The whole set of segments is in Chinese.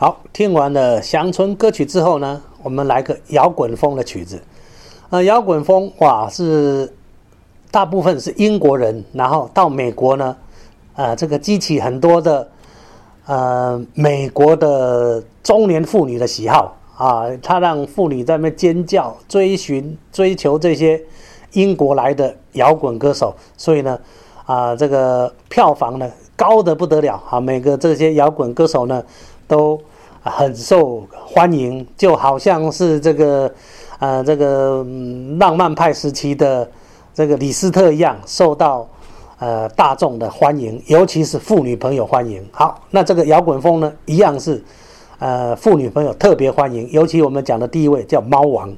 好，听完了乡村歌曲之后呢，我们来个摇滚风的曲子。呃，摇滚风哇是大部分是英国人，然后到美国呢，呃，这个激起很多的呃美国的中年妇女的喜好。啊，他让妇女在那边尖叫、追寻、追求这些英国来的摇滚歌手，所以呢，啊，这个票房呢高的不得了。啊，每个这些摇滚歌手呢都很受欢迎，就好像是这个。呃，这个浪漫派时期的这个李斯特一样，受到呃大众的欢迎，尤其是妇女朋友欢迎。好，那这个摇滚风呢，一样是呃妇女朋友特别欢迎，尤其我们讲的第一位叫猫王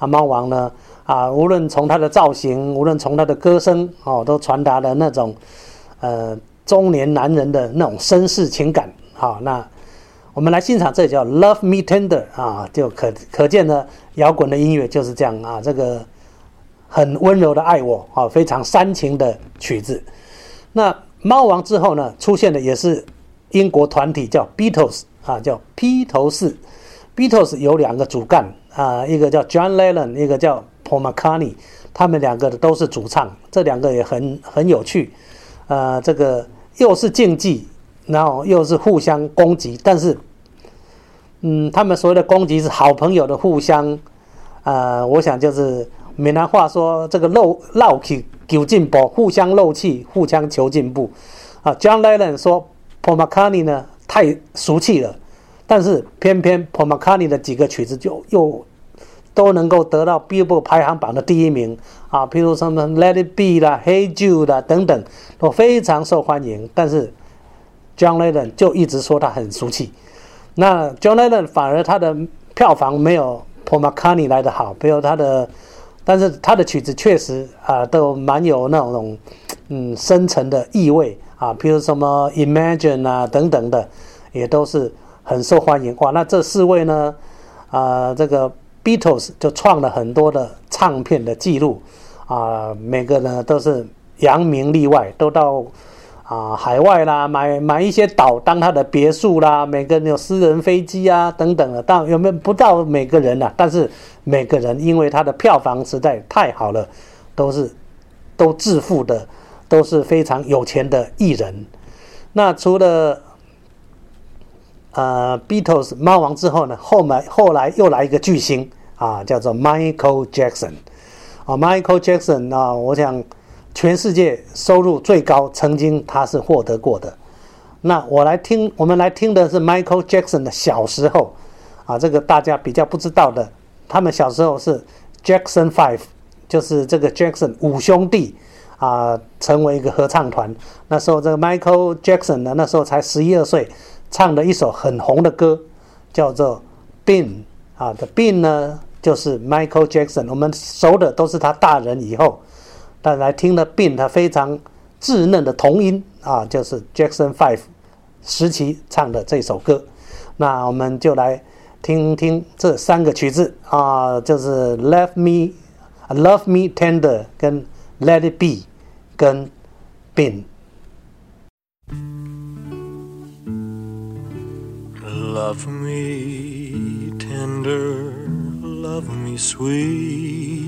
啊，猫王呢啊，无论从他的造型，无论从他的歌声哦，都传达了那种呃中年男人的那种绅士情感。好，那。我们来欣赏这叫《Love Me Tender》啊，就可可见呢，摇滚的音乐就是这样啊，这个很温柔的爱我啊，非常煽情的曲子。那猫王之后呢，出现的也是英国团体叫 Beatles 啊，叫披头士。Beatles 有两个主干啊，一个叫 John Lennon，一个叫 Paul McCartney，他们两个的都是主唱，这两个也很很有趣。呃，这个又是竞技，然后又是互相攻击，但是。嗯，他们所谓的攻击是好朋友的互相，呃，我想就是闽南话说这个漏漏气求进步，互相漏气，互相求进步。啊，John Lennon 说 Pomacani 呢太俗气了，但是偏偏 Pomacani 的几个曲子就又都能够得到 Billboard 排行榜的第一名啊，譬如什么 Let It Be 啦，Hey Jude 啦等等，都非常受欢迎。但是 John Lennon 就一直说他很俗气。那 John Lennon 反而他的票房没有 Paul McCartney 来的好，比如他的，但是他的曲子确实啊都蛮有那种嗯深层的意味啊，比如什么 Imagine 啊等等的，也都是很受欢迎。哇，那这四位呢啊，这个 Beatles 就创了很多的唱片的记录啊，每个呢都是扬名立万，都到。啊，海外啦，买买一些岛当他的别墅啦，每个人有私人飞机啊，等等的。但有没有不到每个人啊？但是每个人因为他的票房实在太好了，都是都致富的，都是非常有钱的艺人。那除了呃 Beatles 猫王之后呢，后来后来又来一个巨星啊，叫做 Michael Jackson。啊，Michael Jackson 啊，我想。全世界收入最高，曾经他是获得过的。那我来听，我们来听的是 Michael Jackson 的小时候啊，这个大家比较不知道的，他们小时候是 Jackson Five，就是这个 Jackson 五兄弟啊，成为一个合唱团。那时候这个 Michael Jackson 呢，那时候才十一二岁，唱的一首很红的歌，叫做 Been，啊的 Been 呢，就是 Michael Jackson，我们熟的都是他大人以后。但来听了病，他非常稚嫩的童音啊，就是 Jackson Five 时期唱的这首歌。那我们就来听听这三个曲子啊，就是 Love Me、Love Me Tender 跟 Let It Be 跟病。Love me tender, love me sweet.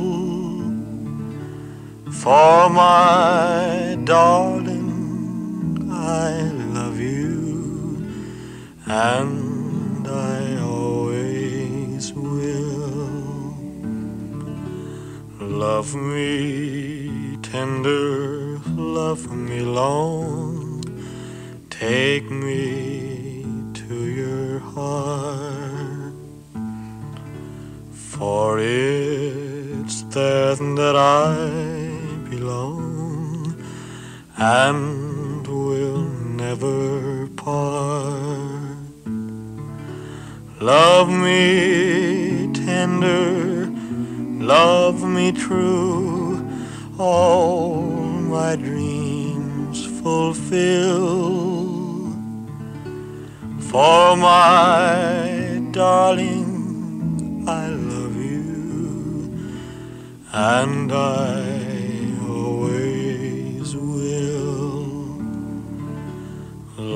for my darling, I love you, and I always will. Love me tender, love me long, take me to your heart, for it's there that I and we'll never part. Love me tender, love me true, all my dreams fulfill. For my darling, I love you, and I always will.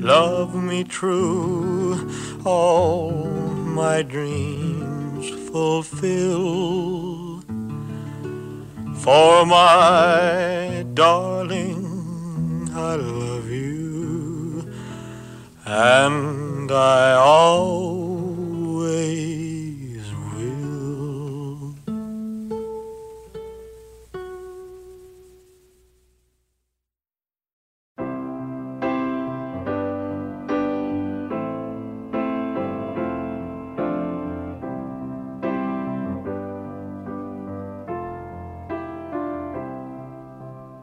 love me true, all my dreams fulfill. For my darling, I love you, and I always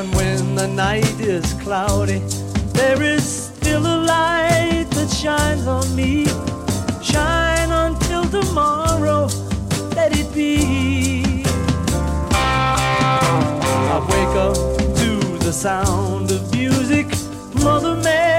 And when the night is cloudy, there is still a light that shines on me. Shine until tomorrow, let it be. I wake up to the sound of music, Mother Mary.